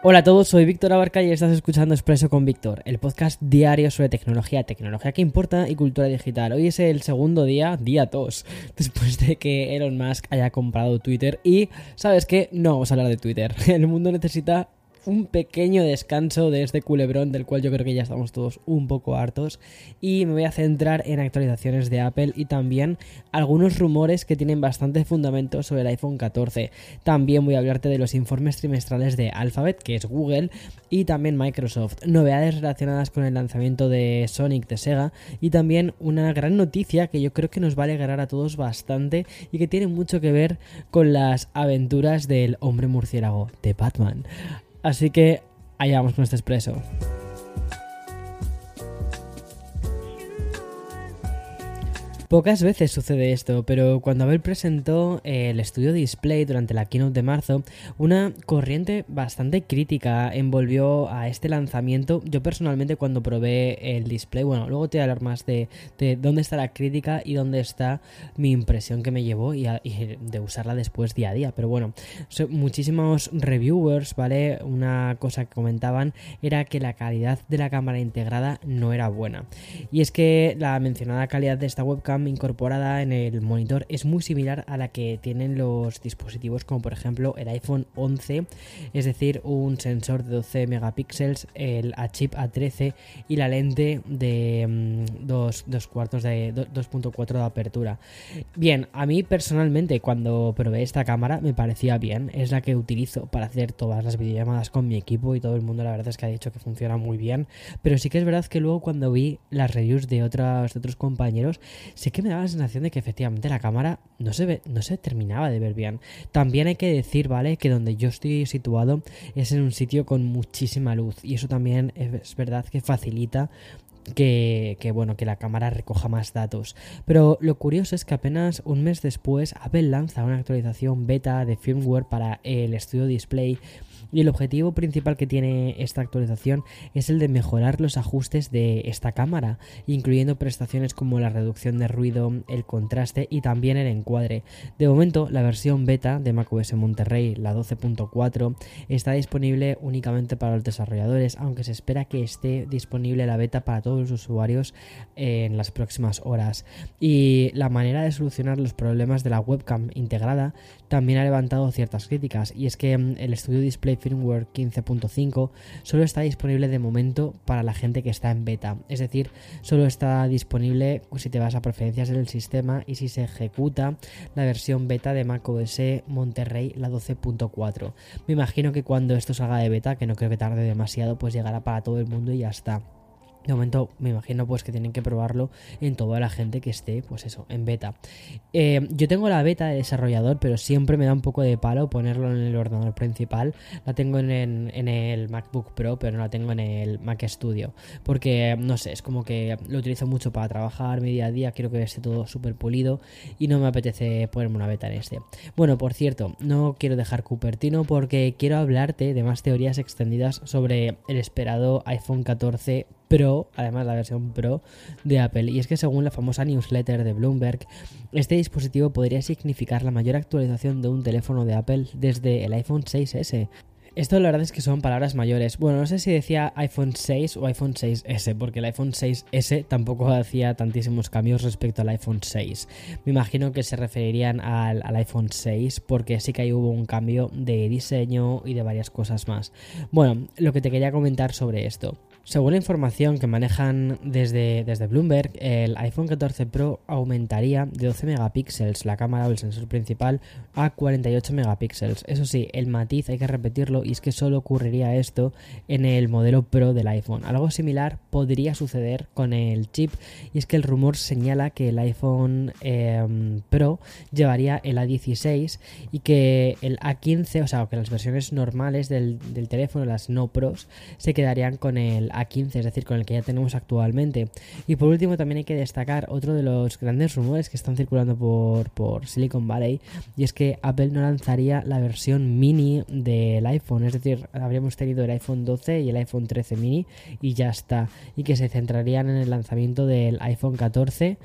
Hola a todos, soy Víctor Abarca y estás escuchando Expreso con Víctor, el podcast diario sobre tecnología, tecnología que importa y cultura digital. Hoy es el segundo día, día 2, después de que Elon Musk haya comprado Twitter y, ¿sabes qué? No vamos a hablar de Twitter. El mundo necesita un pequeño descanso de este culebrón del cual yo creo que ya estamos todos un poco hartos y me voy a centrar en actualizaciones de Apple y también algunos rumores que tienen bastante fundamento sobre el iPhone 14. También voy a hablarte de los informes trimestrales de Alphabet, que es Google, y también Microsoft, novedades relacionadas con el lanzamiento de Sonic de Sega y también una gran noticia que yo creo que nos va a alegrar a todos bastante y que tiene mucho que ver con las aventuras del hombre murciélago de Batman. Así que allá vamos con este expreso. Pocas veces sucede esto, pero cuando Abel presentó el estudio Display durante la keynote de marzo, una corriente bastante crítica envolvió a este lanzamiento. Yo personalmente cuando probé el display, bueno, luego te voy a hablar más de, dónde está la crítica y dónde está mi impresión que me llevó y, de usarla después día a día. Pero bueno, muchísimos reviewers, ¿vale? Una cosa que comentaban era que la calidad de la cámara integrada no era buena. Y es que la mencionada calidad de esta webcam incorporada en el monitor es muy similar a la que tienen los dispositivos como por ejemplo el iPhone 11, es decir, un sensor de 12 megapíxeles, el a chip A13 y la lente de 2 mm, cuartos de 2.4 de apertura. Bien, a mí personalmente cuando probé esta cámara me parecía bien, es la que utilizo para hacer todas las videollamadas con mi equipo y todo el mundo la verdad es que ha dicho que funciona muy bien, pero sí que es verdad que luego cuando vi las reviews de, otros de otros compañeros que me daba la sensación de que efectivamente la cámara no se, ve, no se terminaba de ver bien. También hay que decir, ¿vale? Que donde yo estoy situado es en un sitio con muchísima luz y eso también es verdad que facilita que, que, bueno, que la cámara recoja más datos. Pero lo curioso es que apenas un mes después Apple lanza una actualización beta de firmware para el Studio Display y el objetivo principal que tiene esta actualización es el de mejorar los ajustes de esta cámara, incluyendo prestaciones como la reducción de ruido, el contraste y también el encuadre. De momento, la versión beta de macOS Monterrey, la 12.4, está disponible únicamente para los desarrolladores, aunque se espera que esté disponible la beta para todos los usuarios en las próximas horas. Y la manera de solucionar los problemas de la webcam integrada también ha levantado ciertas críticas, y es que mm, el estudio display firmware 15.5 solo está disponible de momento para la gente que está en beta. Es decir, solo está disponible si te vas a preferencias del sistema y si se ejecuta la versión beta de macOS Monterrey, la 12.4. Me imagino que cuando esto salga de beta, que no creo que tarde demasiado, pues llegará para todo el mundo y ya está. De momento me imagino pues que tienen que probarlo en toda la gente que esté pues eso, en beta. Eh, yo tengo la beta de desarrollador, pero siempre me da un poco de palo ponerlo en el ordenador principal. La tengo en, el MacBook Pro, pero no la tengo en el Mac Studio. Porque, no sé, es como que lo utilizo mucho para trabajar mi día a día, quiero que esté todo súper pulido y no me apetece ponerme una beta en este. Bueno, por cierto, no quiero dejar Cupertino porque quiero hablarte de más teorías extendidas sobre el esperado iPhone 14 Pro, además la versión Pro de Apple. Y es que según la famosa newsletter de Bloomberg, este dispositivo podría significar la mayor actualización de un teléfono de Apple desde el iPhone 6S. Esto la verdad es que son palabras mayores. Bueno, no sé si decía iPhone 6 o iPhone 6S, porque el iPhone 6S tampoco hacía tantísimos cambios respecto al iPhone 6. Me imagino que se referirían al, iPhone 6, porque sí que ahí hubo un cambio de diseño y de varias cosas más. Bueno, lo que te quería comentar sobre esto. Según la información que manejan desde, desde Bloomberg, el iPhone 14 Pro aumentaría de 12 megapíxeles la cámara o el sensor principal a 48 megapíxeles. Eso sí, el matiz hay que repetirlo y es que solo ocurriría esto en el modelo Pro del iPhone. Algo similar podría suceder con el chip y es que el rumor señala que el iPhone em, Pro llevaría el A16 y que el A15, o sea, que las versiones normales del, del teléfono, las no Pros, se quedarían con el a15, es decir, con el que ya tenemos actualmente. Y por último también hay que destacar otro de los grandes rumores que están circulando por, por Silicon Valley y es que Apple no lanzaría la versión mini del iPhone, es decir, habríamos tenido el iPhone 12 y el iPhone 13 mini y ya está, y que se centrarían en el lanzamiento del iPhone 14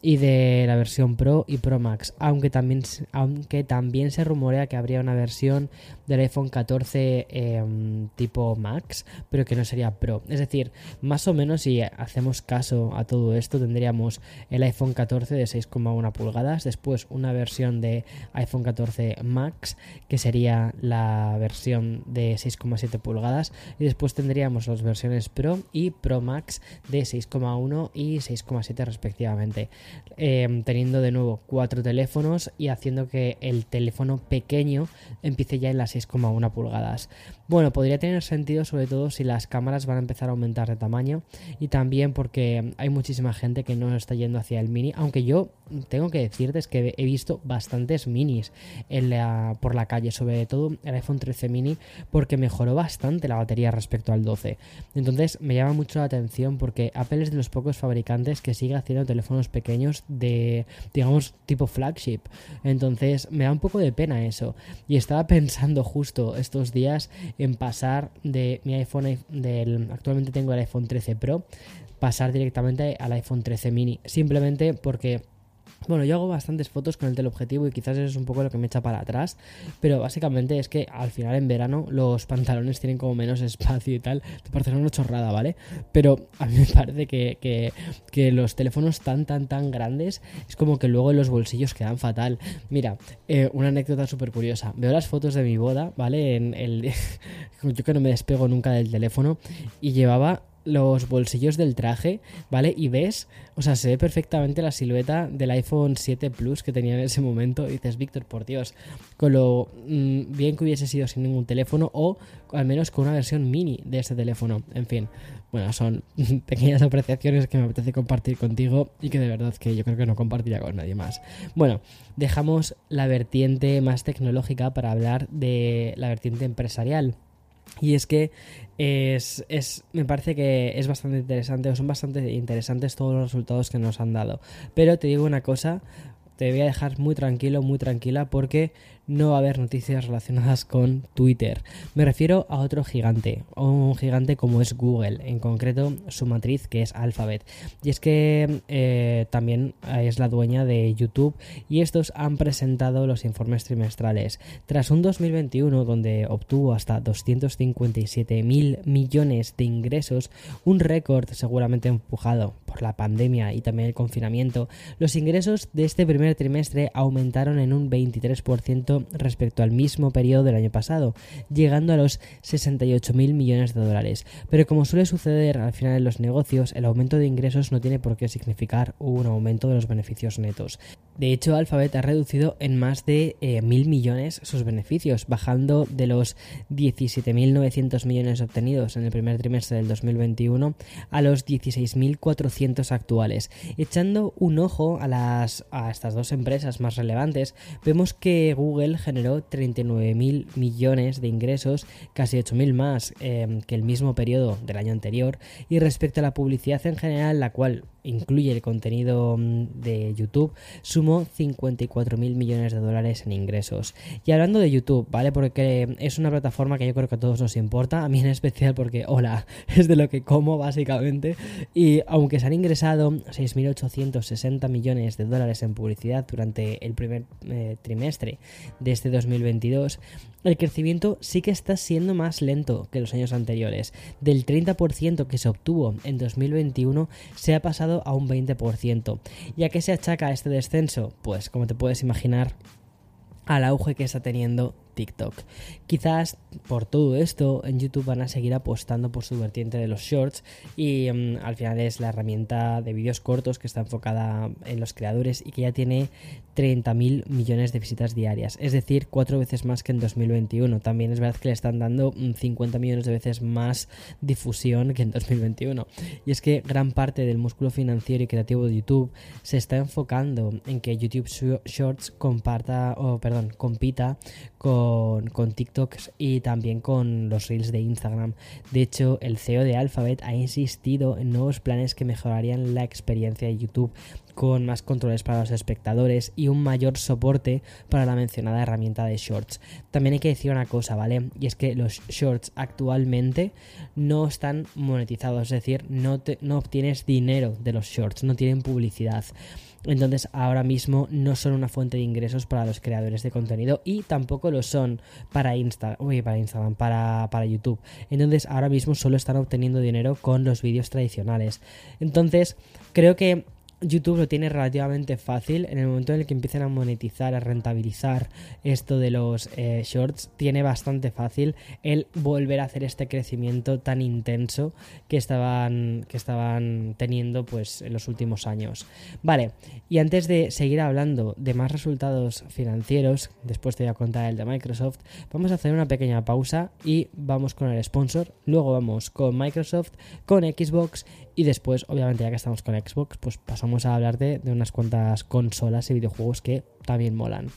y de la versión Pro y Pro Max, aunque también, aunque también se rumorea que habría una versión del iPhone 14 em, tipo Max, pero que no sería Pro. Es decir, más o menos si hacemos caso a todo esto, tendríamos el iPhone 14 de 6,1 pulgadas, después una versión de iPhone 14 Max, que sería la versión de 6,7 pulgadas, y después tendríamos las versiones Pro y Pro Max de 6,1 y 6,7 respectivamente. Em, teniendo de nuevo cuatro teléfonos y haciendo que el teléfono pequeño empiece ya en las 6,1 pulgadas. Bueno, podría tener sentido sobre todo si las cámaras van a empezar a aumentar de tamaño y también porque hay muchísima gente que no está yendo hacia el mini, aunque yo tengo que decirte que he visto bastantes minis por la calle, sobre todo el iPhone 13 mini, porque mejoró bastante la batería respecto al 12. Entonces me llama mucho la atención porque Apple es de los pocos fabricantes que sigue haciendo teléfonos pequeños de, digamos, tipo flagship. Entonces me da un poco de pena eso. Y estaba pensando justo estos días en pasar de mi iPhone, del, actualmente tengo el iPhone 13 Pro, pasar directamente al iPhone 13 mini. Simplemente porque bueno, yo hago bastantes fotos con el teleobjetivo y quizás eso es un poco lo que me echa para atrás, pero básicamente es que al final en verano los pantalones tienen como menos espacio y tal, te parece una chorrada, ¿vale? Pero a mí me parece que, los teléfonos tan, tan, tan grandes es como que luego en los bolsillos quedan fatal. Mira, eh, una anécdota súper curiosa, veo las fotos de mi boda, ¿vale? En el... yo que no me despego nunca del teléfono y llevaba los bolsillos del traje, ¿vale? Y ves, o sea, se ve perfectamente la silueta del iPhone 7 Plus que tenía en ese momento. Y dices, Víctor, por Dios, con lo mm, bien que hubiese sido sin ningún teléfono o al menos con una versión mini de este teléfono. En fin, bueno, son pequeñas apreciaciones que me apetece compartir contigo y que de verdad que yo creo que no compartiría con nadie más. Bueno, dejamos la vertiente más tecnológica para hablar de la vertiente empresarial. Y es que es, es, me parece que es bastante interesante, o son bastante interesantes todos los resultados que nos han dado. Pero te digo una cosa, te voy a dejar muy tranquilo, muy tranquila, porque no va a haber noticias relacionadas con Twitter. Me refiero a otro gigante, un gigante como es Google, en concreto su matriz que es Alphabet. Y es que eh, también es la dueña de YouTube y estos han presentado los informes trimestrales. Tras un 2021 donde obtuvo hasta 257 mil millones de ingresos, un récord seguramente empujado por la pandemia y también el confinamiento, los ingresos de este primer trimestre aumentaron en un 23% respecto al mismo periodo del año pasado, llegando a los 68.000 millones de dólares. Pero como suele suceder al final en los negocios, el aumento de ingresos no tiene por qué significar un aumento de los beneficios netos. De hecho, Alphabet ha reducido en más de eh, mil millones sus beneficios, bajando de los 17.900 millones obtenidos en el primer trimestre del 2021 a los 16.400 actuales. Echando un ojo a, las, a estas dos empresas más relevantes, vemos que Google generó 39.000 millones de ingresos, casi 8.000 más eh, que el mismo periodo del año anterior, y respecto a la publicidad en general, la cual incluye el contenido mm, de YouTube, sumó 54 mil millones de dólares en ingresos. Y hablando de YouTube, ¿vale? Porque es una plataforma que yo creo que a todos nos importa, a mí en especial porque, hola, es de lo que como básicamente. Y aunque se han ingresado 6.860 millones de dólares en publicidad durante el primer eh, trimestre de este 2022, el crecimiento sí que está siendo más lento que los años anteriores. Del 30% que se obtuvo en 2021 se ha pasado a un 20%. ¿Y a qué se achaca este descenso? Pues como te puedes imaginar, al auge que está teniendo TikTok. Quizás por todo esto en YouTube van a seguir apostando por su vertiente de los shorts y mm, al final es la herramienta de vídeos cortos que está enfocada en los creadores y que ya tiene 30.000 millones de visitas diarias, es decir, cuatro veces más que en 2021. También es verdad que le están dando 50 mm, millones de veces más difusión que en 2021. Y es que gran parte del músculo financiero y creativo de YouTube se está enfocando en que YouTube Shorts comparta, o perdón, compita con con, TikTok y también con los reels de Instagram. De hecho, el CEO de Alphabet ha insistido en nuevos planes que mejorarían la experiencia de YouTube con más controles para los espectadores y un mayor soporte para la mencionada herramienta de shorts. También hay que decir una cosa, ¿vale? Y es que los shorts actualmente no están monetizados, es decir, no obtienes dinero de los shorts, no tienen publicidad. Entonces ahora mismo no son una fuente de ingresos para los creadores de contenido y tampoco lo son para, Insta para Instagram, para, para YouTube. Entonces ahora mismo solo están obteniendo dinero con los vídeos tradicionales. Entonces creo que YouTube lo tiene relativamente fácil. En el momento en el que empiecen a monetizar, a rentabilizar esto de los eh, shorts, tiene bastante fácil el volver a hacer este crecimiento tan intenso que estaban, que estaban teniendo pues, en los últimos años. Vale, y antes de seguir hablando de más resultados financieros, después te voy a contar el de Microsoft, vamos a hacer una pequeña pausa y vamos con el sponsor. Luego vamos con Microsoft, con Xbox y después, obviamente, ya que estamos con Xbox, pues pasamos a hablar de, de unas cuantas consolas y videojuegos que también molan.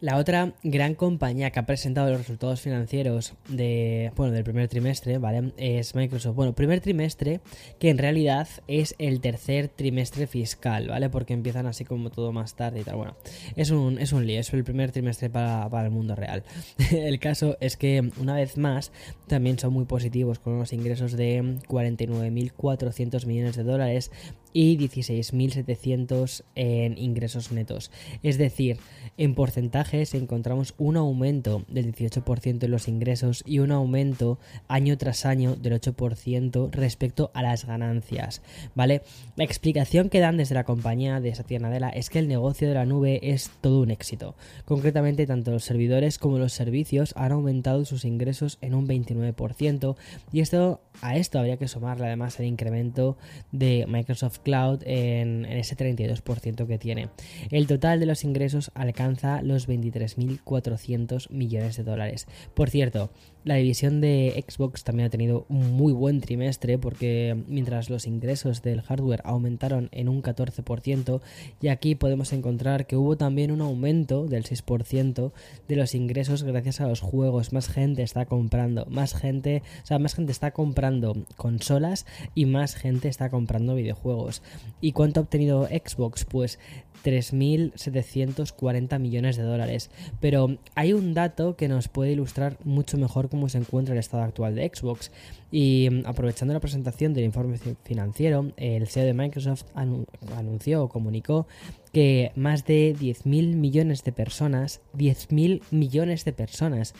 La otra gran compañía que ha presentado los resultados financieros de, bueno, del primer trimestre, ¿vale? Es Microsoft. Bueno, primer trimestre que en realidad es el tercer trimestre fiscal, ¿vale? Porque empiezan así como todo más tarde y tal. Bueno, es un, es un lío, es el primer trimestre para, para el mundo real. el caso es que, una vez más, también son muy positivos con unos ingresos de 49.400 millones de dólares y 16.700 en ingresos netos. Es decir, en porcentajes encontramos un aumento del 18% en los ingresos y un aumento año tras año del 8% respecto a las ganancias, ¿vale? La explicación que dan desde la compañía de Satya Nadella es que el negocio de la nube es todo un éxito. Concretamente, tanto los servidores como los servicios han aumentado sus ingresos en un 29% y esto a esto habría que sumarle además el incremento de Microsoft Cloud en, ese 32% que tiene. El total de los ingresos alcanza los 23.400 millones de dólares. Por cierto, la división de Xbox también ha tenido un muy buen trimestre porque mientras los ingresos del hardware aumentaron en un 14% y aquí podemos encontrar que hubo también un aumento del 6% de los ingresos gracias a los juegos. Más gente está comprando, más gente, o sea, más gente está comprando consolas y más gente está comprando videojuegos. ¿Y cuánto ha obtenido Xbox? Pues 3.740 millones de dólares. Pero hay un dato que nos puede ilustrar mucho mejor cómo se encuentra el estado actual de Xbox. Y mm, aprovechando la presentación del informe financiero, el CEO de Microsoft anunció o comunicó que más de 10.000 millones de personas, 10.000 millones de personas,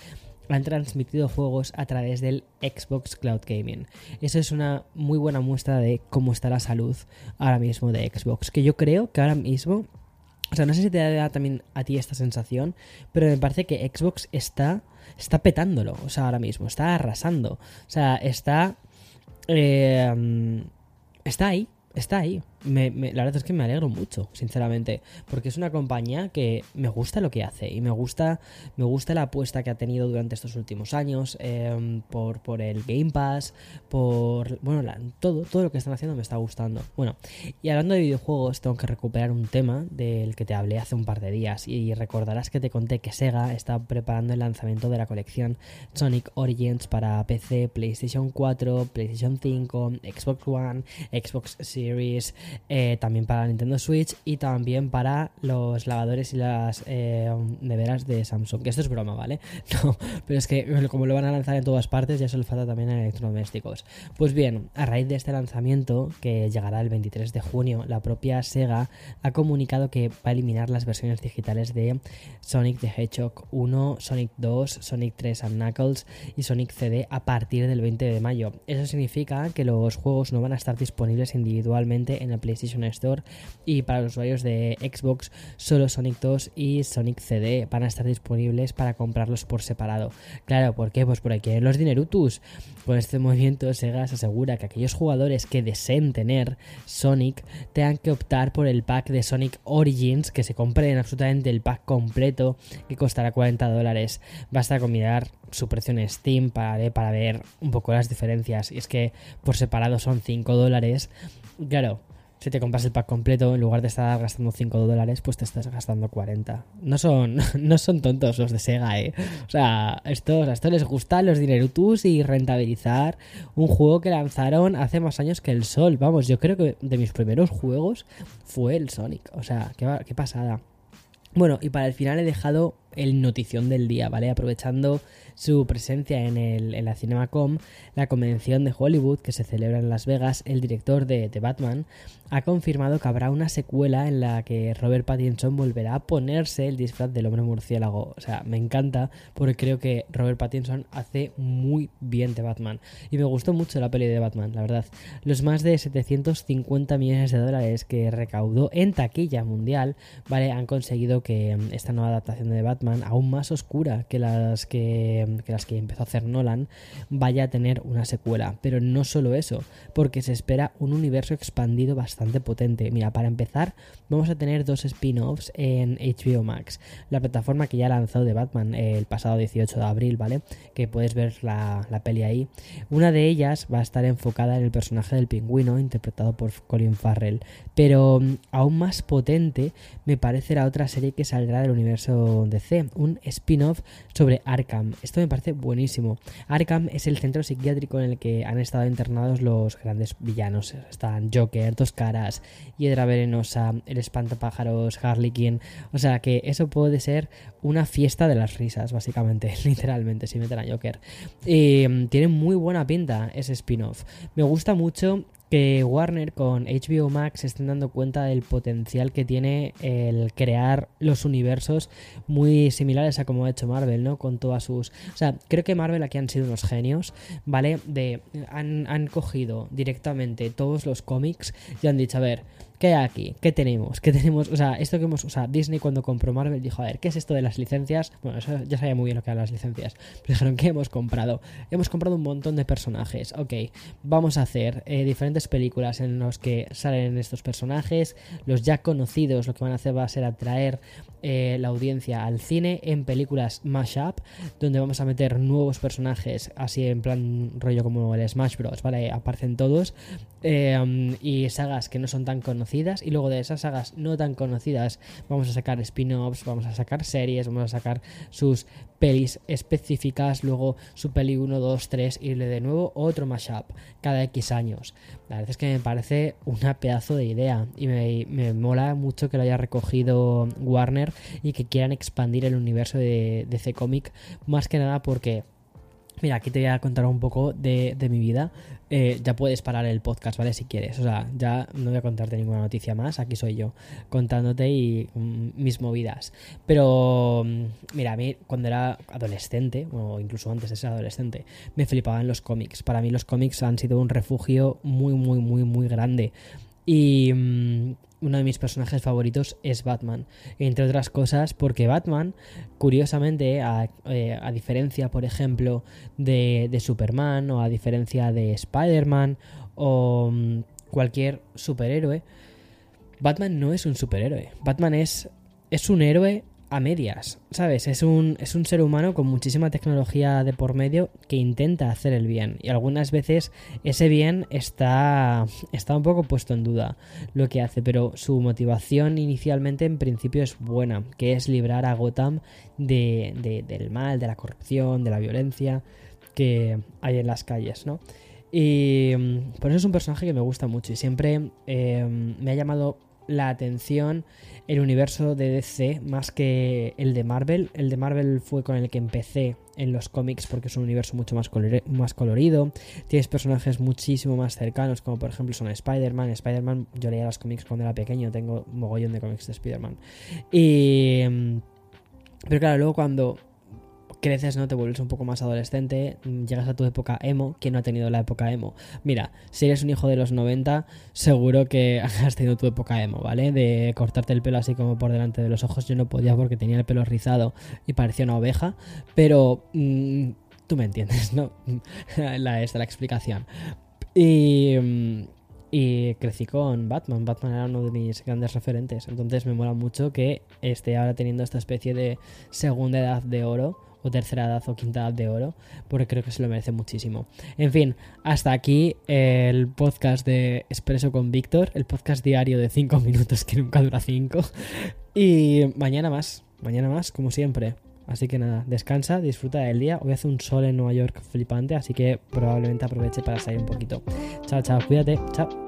han transmitido juegos a través del Xbox Cloud Gaming. Eso es una muy buena muestra de cómo está la salud ahora mismo de Xbox. Que yo creo que ahora mismo, o sea, no sé si te da también a ti esta sensación, pero me parece que Xbox está, está petándolo, o sea, ahora mismo, está arrasando. O sea, está... Eh, está ahí, está ahí me, la verdad es que me alegro mucho, sinceramente, porque es una compañía que me gusta lo que hace y me gusta, me gusta la apuesta que ha tenido durante estos últimos años em, por, por el Game Pass, por, bueno, todo, todo lo que están haciendo me está gustando. Bueno, y hablando de videojuegos, tengo que recuperar un tema del que te hablé hace un par de días y recordarás que te conté que Sega está preparando el lanzamiento de la colección Sonic Origins para PC, PlayStation 4, PlayStation 5, Xbox One, Xbox Series, eh, también para Nintendo Switch y también para los lavadores y las eh, neveras de Samsung. Que esto es broma, ¿vale? No, pero es que como lo van a lanzar en todas partes, ya se le falta también en electrodomésticos. Pues bien, a raíz de este lanzamiento, que llegará el 23 de junio, la propia Sega ha comunicado que va a eliminar las versiones digitales de Sonic the Hedgehog 1, Sonic 2, Sonic 3 and Knuckles y Sonic CD a partir del 20 de mayo. Eso significa que los juegos no van a estar disponibles individualmente en el PlayStation Store y para los usuarios de Xbox solo Sonic 2 y Sonic CD van a estar disponibles para comprarlos por separado. Claro, ¿por qué? Pues por aquí los dinerutus. Con este movimiento Sega se asegura que aquellos jugadores que deseen tener Sonic tengan que optar por el pack de Sonic Origins que se compren absolutamente el pack completo que costará 40 dólares. Basta con mirar su precio en Steam para, para ver un poco las diferencias. Y es que por separado son 5 dólares. Claro, si te compras el pack completo, en lugar de estar gastando 5 dólares, pues te estás gastando 40. No son, no son tontos los de Sega, ¿eh? O sea, esto, a esto les gusta los dinerutus y rentabilizar un juego que lanzaron hace más años que el Sol. Vamos, yo creo que de mis primeros juegos fue el Sonic. O sea, qué pasada. Bueno, y para el final he dejado el notición del día, ¿vale? Aprovechando su presencia en, el, en la CinemaCom, la convención de Hollywood que se celebra en Las Vegas, el director de, de Batman ha confirmado que habrá una secuela en la que Robert Pattinson volverá a ponerse el disfraz del hombre murciélago. O sea, me encanta porque creo que Robert Pattinson hace muy bien de Batman. Y me gustó mucho la peli de Batman, la verdad. Los más de 750 millones de dólares que recaudó en taquilla mundial, ¿vale? Han conseguido que mm, esta nueva adaptación de Batman, aún más oscura que las que las que empezó a hacer Nolan, vaya a tener una secuela. Pero no solo eso, porque se espera un universo expandido bastante potente. Mira, para empezar, vamos a tener dos spin-offs en HBO Max, la plataforma que ya lanzó de Batman el pasado 18 de abril, ¿vale? Que puedes ver la, la peli ahí. Una de ellas va a estar enfocada en el personaje del pingüino, interpretado por Colin Farrell. Pero mm, aún más potente me parece la otra serie que saldrá del universo DC, un spin-off sobre Arkham me parece buenísimo. Arkham es el centro psiquiátrico en el que han estado internados los grandes villanos. Están Joker, Dos Caras, Hiedra Venenosa, el Espantapájaros, Harley Quinn. O sea que eso puede ser una fiesta de las risas, básicamente, literalmente, si meten a Joker. Y mm, tiene muy buena pinta ese spin-off. Me gusta mucho que Warner con HBO Max estén dando cuenta del potencial que tiene el crear los universos muy similares a como ha hecho Marvel, ¿no? Con todas sus... O sea, creo que Marvel aquí han sido unos genios, ¿vale? De... Han, han cogido directamente todos los cómics y han dicho, a ver, ¿Qué hay aquí? ¿Qué tenemos? ¿Qué tenemos? O sea, esto que hemos. O sea, Disney cuando compró Marvel dijo: A ver, ¿qué es esto de las licencias? Bueno, ya sabía muy bien lo que eran las licencias. Pero dijeron: ¿qué hemos comprado? Hemos comprado un montón de personajes. Ok, vamos a hacer eh, diferentes películas en las que salen estos personajes. Los ya conocidos, lo que van a hacer va a ser atraer eh, la audiencia al cine en películas mashup, donde vamos a meter nuevos personajes, así en plan rollo como el Smash Bros. ¿Vale? Aparecen todos. Eh, y sagas que no son tan conocidas y luego de esas sagas no tan conocidas vamos a sacar spin-offs, vamos a sacar series, vamos a sacar sus pelis específicas, luego su peli 1, 2, 3 y de nuevo otro mashup cada X años. La verdad es que me parece una pedazo de idea y me, me mola mucho que lo haya recogido Warner y que quieran expandir el universo de DC Comic más que nada porque Mira, aquí te voy a contar un poco de, mi vida. Eh, ya puedes parar el podcast, ¿vale? Si quieres. O sea, ya no voy a contarte ninguna noticia más. Aquí soy yo contándote y mm, mis movidas. Pero, mm, mira, a mí cuando era adolescente, o incluso antes de ser adolescente, me flipaban los cómics. Para mí los cómics han sido un refugio muy, muy, muy, muy grande. Y mm, uno de mis personajes favoritos es Batman. Entre otras cosas, porque Batman, curiosamente, a, eh, diferencia, por ejemplo, de, de, Superman o a diferencia de Spider-Man o mm, cualquier superhéroe, Batman no es un superhéroe. Batman es, es un héroe a medias, ¿sabes? Es un, es un ser humano con muchísima tecnología de por medio que intenta hacer el bien. Y algunas veces ese bien está, está un poco puesto en duda lo que hace, pero su motivación inicialmente en principio es buena, que es librar a Gotham de, del mal, de la corrupción, de la violencia que hay en las calles, ¿no? Y mm, por eso es un personaje que me gusta mucho y siempre eh, me ha llamado la atención el universo de DC más que el de Marvel. El de Marvel fue con el que empecé en los cómics porque es un universo mucho más, más colorido. Tienes personajes muchísimo más cercanos, como por ejemplo son Spider-Man. Spider-Man, yo leía los cómics cuando era pequeño, tengo mogollón de cómics de Spider-Man. Y. Mm, pero claro, luego cuando creces, ¿no? Te vuelves un poco más adolescente, llegas a tu época emo. ¿Quién no ha tenido la época emo? Mira, si eres un hijo de los 90, seguro que has tenido tu época emo, ¿vale? De cortarte el pelo así como por delante de los ojos. Yo no podía porque tenía el pelo rizado y parecía una oveja, pero mm, tú me entiendes, ¿no? la, es la explicación. Y... Mm, y crecí con Batman. Batman era uno de mis grandes referentes. Entonces me mola mucho que esté ahora teniendo esta especie de segunda edad de oro o tercera edad o quinta edad de oro, porque creo que se lo merece muchísimo. En fin, hasta aquí el podcast de Expreso con Víctor, el podcast diario de 5 minutos que nunca dura 5. Y mañana más, mañana más, como siempre. Así que nada, descansa, disfruta del día. Hoy hace un sol en Nueva York flipante, así que probablemente aproveche para salir un poquito. Chao, chao, cuídate, chao.